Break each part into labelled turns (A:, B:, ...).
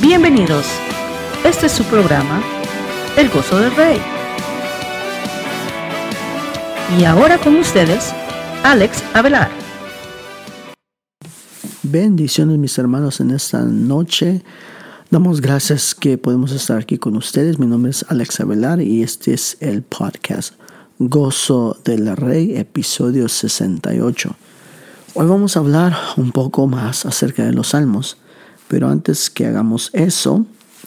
A: Bienvenidos. Este es su programa, El Gozo del Rey. Y ahora con ustedes, Alex Avelar.
B: Bendiciones mis hermanos en esta noche. Damos gracias que podemos estar aquí con ustedes. Mi nombre es Alex Avelar y este es el podcast Gozo del Rey, episodio 68. Hoy vamos a hablar un poco más acerca de los salmos. Pero antes que hagamos eso,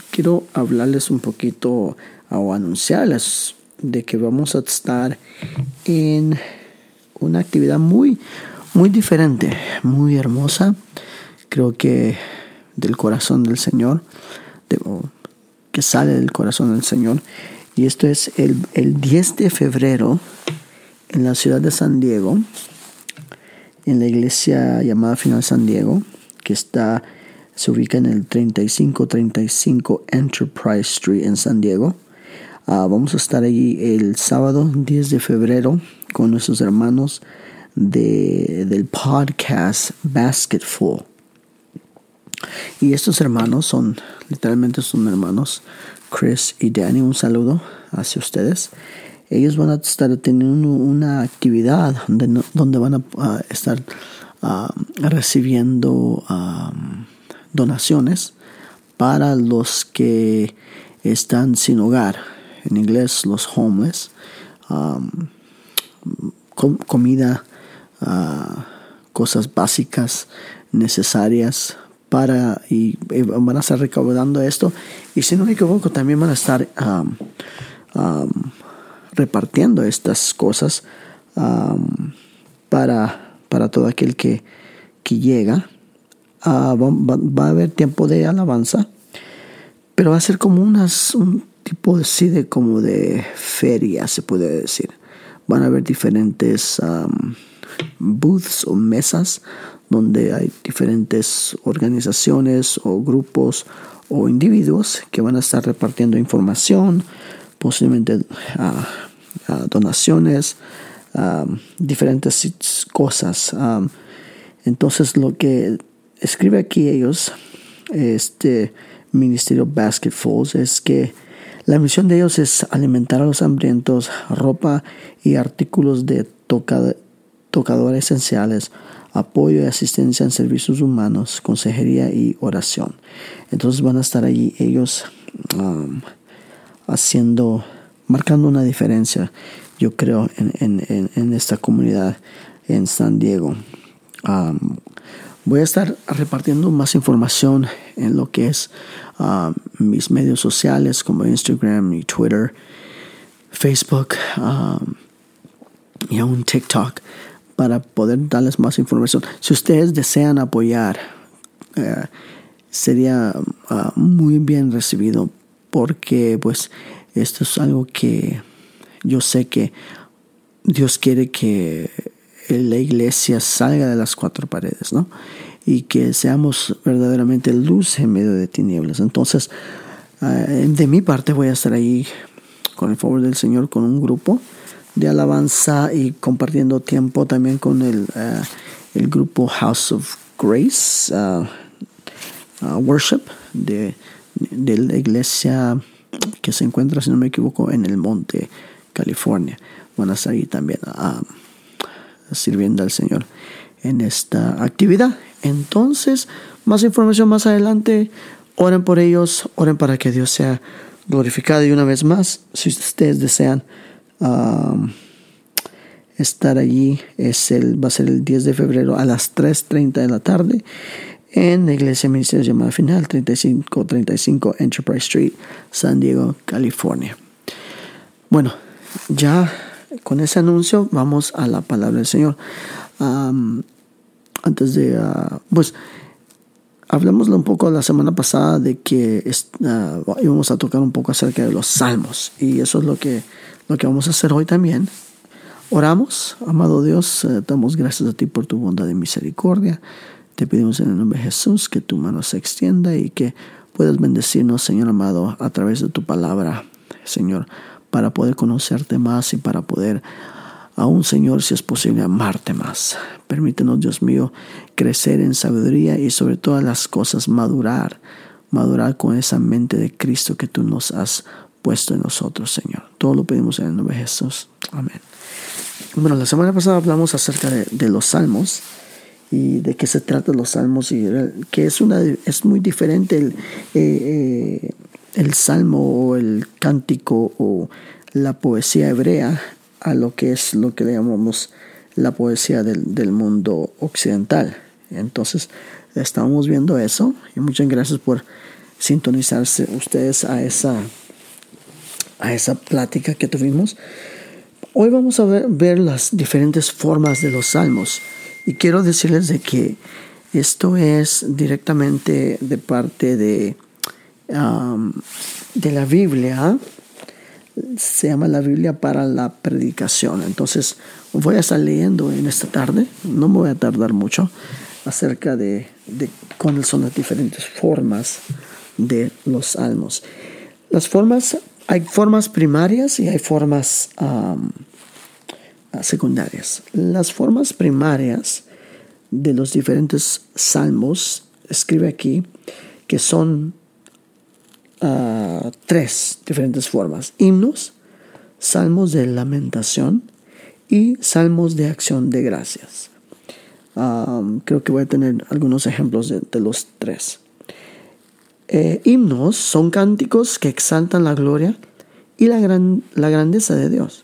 B: quiero hablarles un poquito o anunciarles de que vamos a estar en una actividad muy, muy diferente, muy hermosa. Creo que del corazón del Señor, que sale del corazón del Señor. Y esto es el, el 10 de febrero en la ciudad de San Diego, en la iglesia llamada Final San Diego, que está se ubica en el 3535 Enterprise Street en San Diego. Ah, vamos a estar allí el sábado 10 de febrero con nuestros hermanos de, del podcast Basketful. Y estos hermanos son, literalmente son hermanos, Chris y Danny. Un saludo hacia ustedes. Ellos van a estar teniendo una actividad donde, donde van a estar ah, recibiendo donaciones para los que están sin hogar, en inglés los homeless, um, comida, uh, cosas básicas necesarias para y, van a estar recaudando esto y si no me equivoco también van a estar um, um, repartiendo estas cosas para, para todo aquel que, que llega Va, a haber tiempo de alabanza, pero va a ser como unas, un tipo así de como de feria, se puede decir. Van a haber diferentes booths o mesas donde hay diferentes organizaciones o grupos o individuos que van a estar repartiendo información, posiblemente donaciones, diferentes cosas. entonces lo que escribe aquí ellos, este ministerio Basketfuls, es que la misión de ellos es alimentar a los hambrientos, ropa y artículos de tocador esenciales, apoyo y asistencia en servicios humanos, consejería y oración. Entonces van a estar allí ellos um, haciendo, marcando una diferencia, yo creo, en, esta comunidad en San Diego. Um, Voy a estar repartiendo más información en lo que es um, mis medios sociales como Instagram y Twitter, Facebook um, y aún TikTok para poder darles más información. Si ustedes desean apoyar, eh, sería uh, muy bien recibido porque pues esto es algo que yo sé que Dios quiere que la iglesia salga de las cuatro paredes, ¿no? Y que seamos verdaderamente luz en medio de tinieblas. Entonces, eh, de mi parte voy a estar ahí con el favor del Señor con un grupo de alabanza y compartiendo tiempo también con el, eh, el grupo House of Grace uh, uh, Worship de, de la iglesia que se encuentra, si no me equivoco, en el monte, California. Van a estar ahí también. Uh, sirviendo al Señor en esta actividad. Entonces, más información más adelante. Oren por ellos, oren para que Dios sea glorificado. Y una vez más, si ustedes desean estar allí, es el, va a ser el 10 de febrero a las 3.30 de la tarde en la Iglesia Ministerio llamada Final 3535 Enterprise Street, San Diego, California. Bueno, ya con ese anuncio vamos a la palabra del Señor. antes de, uh, pues, hablamos un poco la semana pasada de que uh, íbamos a tocar un poco acerca de los salmos y eso es lo que, lo que vamos a hacer hoy también. Oramos, amado Dios, eh, damos gracias a ti por tu bondad y misericordia. Te pedimos en el nombre de Jesús que tu mano se extienda y que puedas bendecirnos, Señor amado, a través de tu palabra, Señor para poder conocerte más y para poder, aún Señor, si es posible, amarte más. Permítenos, Dios mío, crecer en sabiduría y sobre todas las cosas madurar, madurar con esa mente de Cristo que tú nos has puesto en nosotros, Señor. Todo lo pedimos en el nombre de Jesús. Amén. Bueno, la semana pasada hablamos acerca de, los salmos y de qué se trata los salmos y que es una es muy diferente el, eh, eh, el salmo o el cántico o la poesía hebrea a lo que es lo que le llamamos la poesía del, del mundo occidental. Entonces, estamos viendo eso y muchas gracias por sintonizarse ustedes a esa, a esa plática que tuvimos. Hoy vamos a ver, las diferentes formas de los salmos y quiero decirles de que esto es directamente de parte de, de la Biblia. Se llama la Biblia para la predicación. Entonces voy a estar leyendo en esta tarde. No me voy a tardar mucho acerca de, cuáles son las diferentes formas de los salmos. Las formas hay formas primarias y hay formas secundarias. Las formas primarias de los diferentes salmos, escribe aquí, que son ah, tres diferentes formas. Himnos, salmos de lamentación y salmos de acción de gracias. creo que voy a tener algunos ejemplos de los tres. Eh, himnos son cánticos que exaltan la gloria y la, gran, la grandeza de Dios.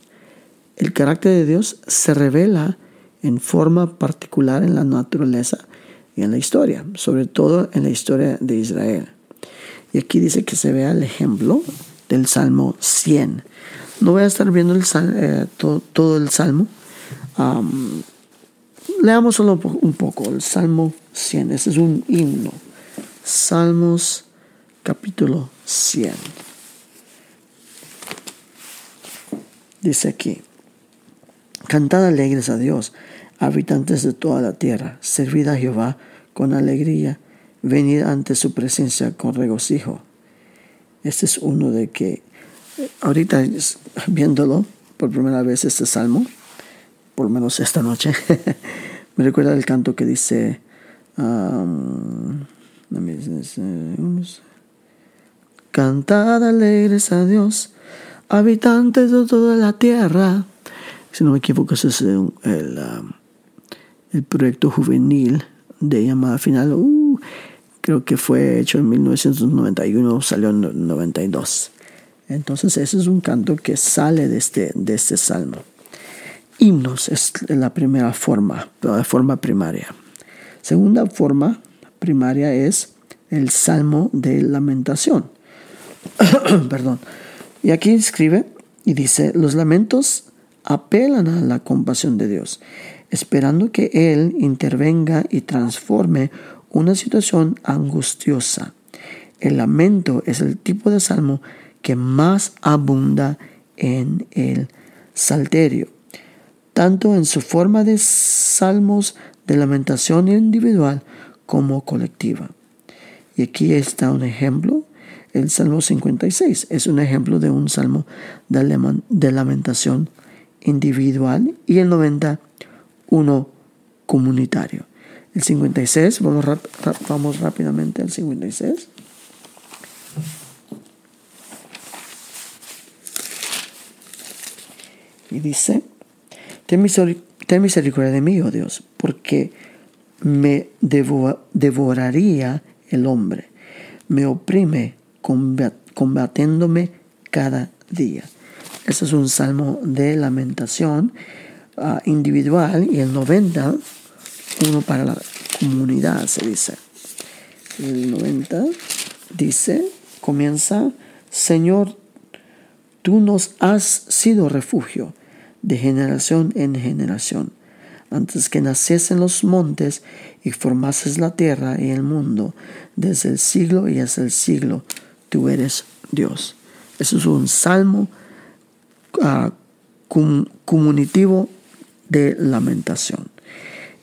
B: El carácter de Dios se revela en forma particular en la naturaleza y en la historia, sobre todo en la historia de Israel. Y aquí dice que se vea el ejemplo del Salmo 100. No voy a estar viendo el, eh, todo, el Salmo. leamos solo un poco el Salmo 100. Este es un himno. Salmos capítulo 100. Dice aquí, Cantad alegres a Dios, habitantes de toda la tierra, servid a Jehová con alegría, venid ante su presencia con regocijo. Este es uno de que, ahorita viéndolo por primera vez este salmo, por lo menos esta noche, me recuerda el canto que dice, um, Cantad alegres a Dios, habitantes de toda la tierra. Si no me equivoco, ese es el, um, el, proyecto juvenil de llamada final. Uh, creo que fue hecho en 1991, salió en 92. Entonces ese es un canto que sale de este, de este salmo. Himnos es la primera forma, la forma primaria. Segunda forma primaria es el salmo de lamentación. Perdón. Y aquí escribe y dice, los lamentos apelan a la compasión de Dios, esperando que Él intervenga y transforme una situación angustiosa. El lamento es el tipo de salmo que más abunda en el salterio, tanto en su forma de salmos de lamentación individual como colectiva. Y aquí está un ejemplo el Salmo 56 es un ejemplo de un salmo de lamentación individual y el 90 uno comunitario. El 56, vamos, vamos rápidamente al 56. Y dice, ten, misericordia de mí, oh Dios, porque me devoraría el hombre, me oprime combatiéndome cada día. Este es un salmo de lamentación ah, individual y el 90, uno para la comunidad, se dice. El 90 dice, comienza, Señor, tú nos has sido refugio de generación en generación. Antes que naciesen los montes y formases la tierra y el mundo, desde el siglo y hasta el siglo, tú eres Dios. Eso es un salmo uh, comunitivo de lamentación.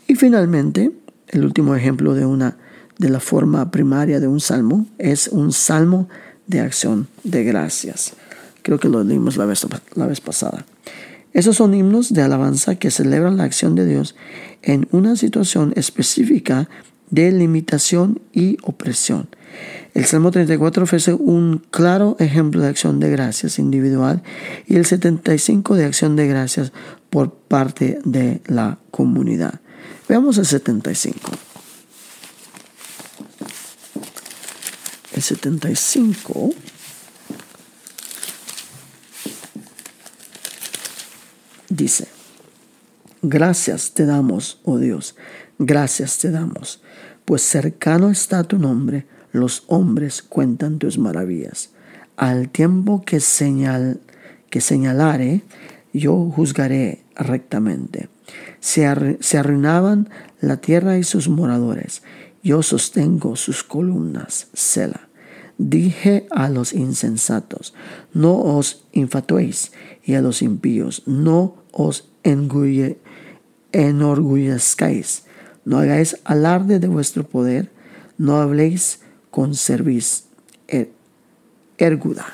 B: Y finalmente, el último ejemplo de una de la forma primaria de un salmo es un salmo de acción de gracias. Creo que lo leímos la vez, la vez pasada. Esos son himnos de alabanza que celebran la acción de Dios en una situación específica de limitación y opresión El Salmo 34 ofrece un claro ejemplo de acción de gracias individual y el 75 de acción de gracias por parte de la comunidad. Veamos el 75. El 75 dice, gracias te damos, oh Dios, gracias te damos, pues cercano está tu nombre los hombres cuentan tus maravillas. Al tiempo que, señal, que señalare, yo juzgaré rectamente. Se, arruinaban la tierra y sus moradores. Yo sostengo sus columnas. Sela. Dije a los insensatos, no os infatuéis, y a los impíos, no os enorgullezcáis. No hagáis alarde de vuestro poder, no habléis con cerviz er, erguda.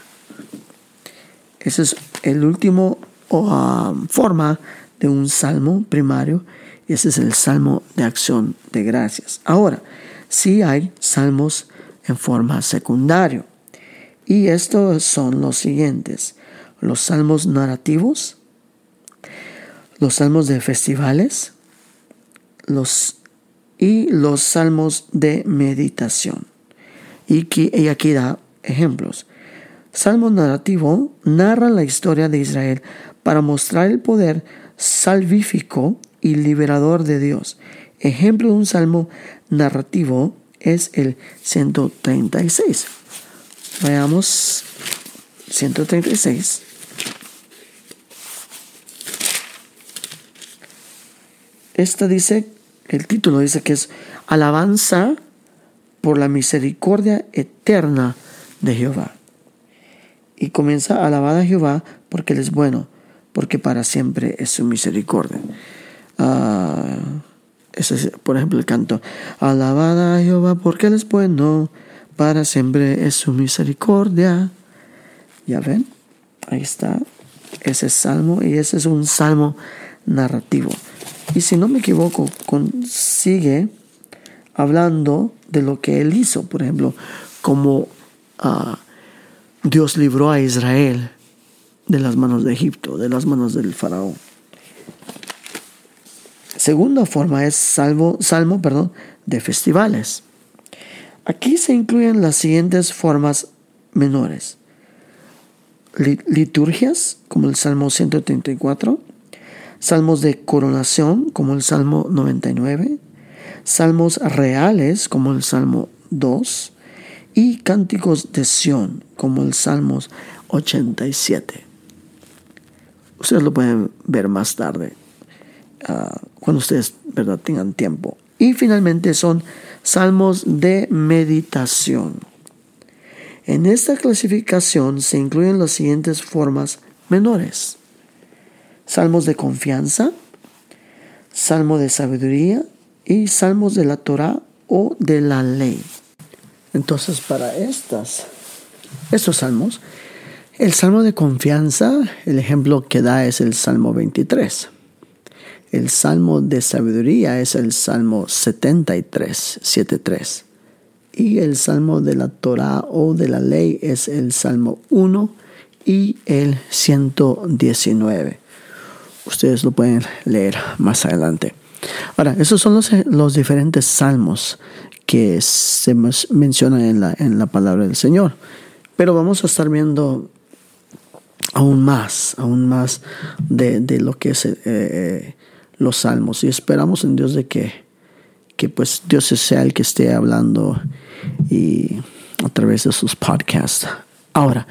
B: Esa es el último um, forma de un salmo primario y ese es el salmo de acción de gracias. Ahora, sí hay salmos en forma secundario y estos son los siguientes. Los salmos narrativos, los salmos de festivales los, y los salmos de meditación. Y, aquí da ejemplos. Salmo narrativo narra la historia de Israel para mostrar el poder salvífico y liberador de Dios. Ejemplo de un salmo narrativo es el 136. Veamos 136. Esta dice, el título dice que es alabanza por la misericordia eterna de Jehová. Y comienza a alabar a Jehová porque Él es bueno, porque para siempre es su misericordia. Ah, ese es, por ejemplo, el canto. Alabada a Jehová porque Él es bueno, para siempre es su misericordia. ¿Ya ven? Ahí está ese salmo y ese es un salmo narrativo. Y si no me equivoco, consigue hablando de lo que él hizo, por ejemplo, como ah, Dios libró a Israel de las manos de Egipto, de las manos del faraón. Segunda forma es salvo, salmo perdón, de festivales. Aquí se incluyen las siguientes formas menores. Liturgias, como el Salmo 134, salmos de coronación, como el Salmo 99, salmos reales como el Salmo 2 y cánticos de Sión como el Salmos 87. Ustedes lo pueden ver más tarde ah, cuando ustedes ¿verdad? tengan tiempo. Y finalmente son salmos de meditación. En esta clasificación se incluyen las siguientes formas menores. Salmos de confianza, salmo de sabiduría, y salmos de la Torah o de la ley. Entonces, para estas, estos salmos, el salmo de confianza, el ejemplo que da es el salmo 23. El salmo de sabiduría es el salmo 73, 73. Y el salmo de la Torah o de la ley es el salmo 1 y el 119. Ustedes lo pueden leer más adelante. Ahora, esos son los, diferentes salmos que se mencionan en la, en la palabra del Señor. Pero vamos a estar viendo aún más, aún más de, lo que es eh, los salmos. Y esperamos en Dios de que, que pues Dios sea el que esté hablando y a través de sus podcasts. Ahora,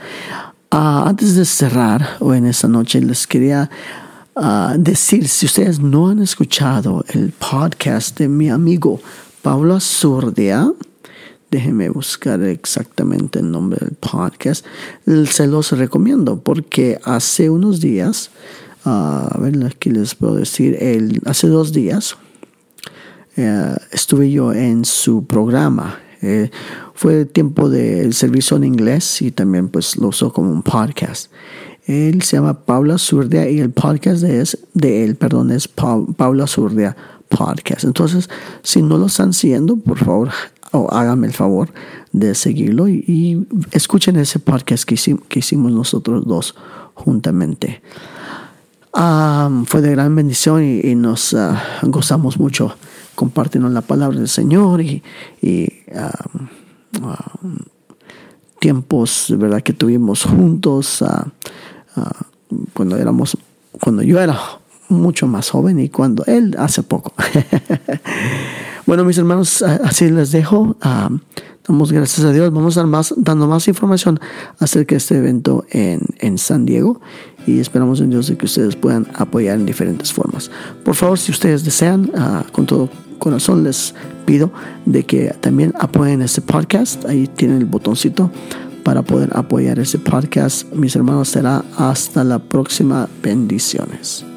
B: ah, antes de cerrar hoy en esta noche, les quería decir, si ustedes no han escuchado el podcast de mi amigo Pablo Azurdia, déjenme buscar exactamente el nombre del podcast, se los recomiendo porque hace unos días, a ver, aquí les puedo decir, el, hace dos días eh, estuve yo en su programa. Eh, fue tiempo del servicio en inglés y también pues lo usó como un podcast. Él se llama Paula Surdia y el podcast de, es, de él, perdón, es Paula Surdia Podcast. Entonces, si no lo están siguiendo, por favor, o háganme el favor de seguirlo y, escuchen ese podcast que, hicimos nosotros dos juntamente. fue de gran bendición y, nos ah, gozamos mucho compartiendo la palabra del Señor y, tiempos verdad que tuvimos juntos cuando éramos cuando yo era mucho más joven y cuando él hace poco bueno mis hermanos así les dejo Damos gracias a Dios. Vamos a dar más, dando más información acerca de este evento en, en San Diego y esperamos en Dios de que ustedes puedan apoyar en diferentes formas. Por favor, si ustedes desean, con todo corazón les pido de que también apoyen este podcast. Ahí tienen el botoncito para poder apoyar ese podcast. Mis hermanos, será hasta la próxima. Bendiciones.